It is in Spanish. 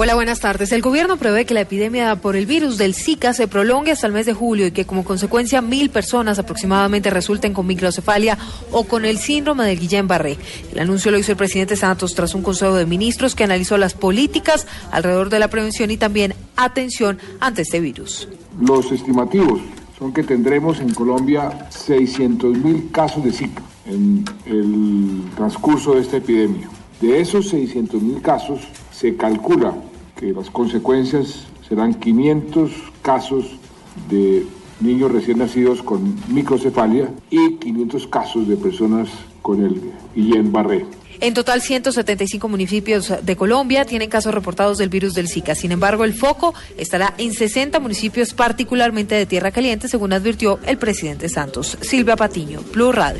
Hola, buenas tardes. El gobierno prevé que la epidemia por el virus del Zika se prolongue hasta el mes de julio y que como consecuencia mil personas aproximadamente resulten con microcefalia o con el síndrome del Guillain-Barré. El anuncio lo hizo el presidente Santos tras un consejo de ministros que analizó las políticas alrededor de la prevención y también atención ante este virus. Los estimativos son que tendremos en Colombia 600 mil casos de Zika en el transcurso de esta epidemia. De esos 600 mil casos, se calcula que las consecuencias serán 500 casos de niños recién nacidos con microcefalia y 500 casos de personas con el Guillain-Barré. En total, 175 municipios de Colombia tienen casos reportados del virus del Zika. Sin embargo, el foco estará en 60 municipios, particularmente de Tierra Caliente, según advirtió el presidente Santos. Silvia Patiño, Blue Radio.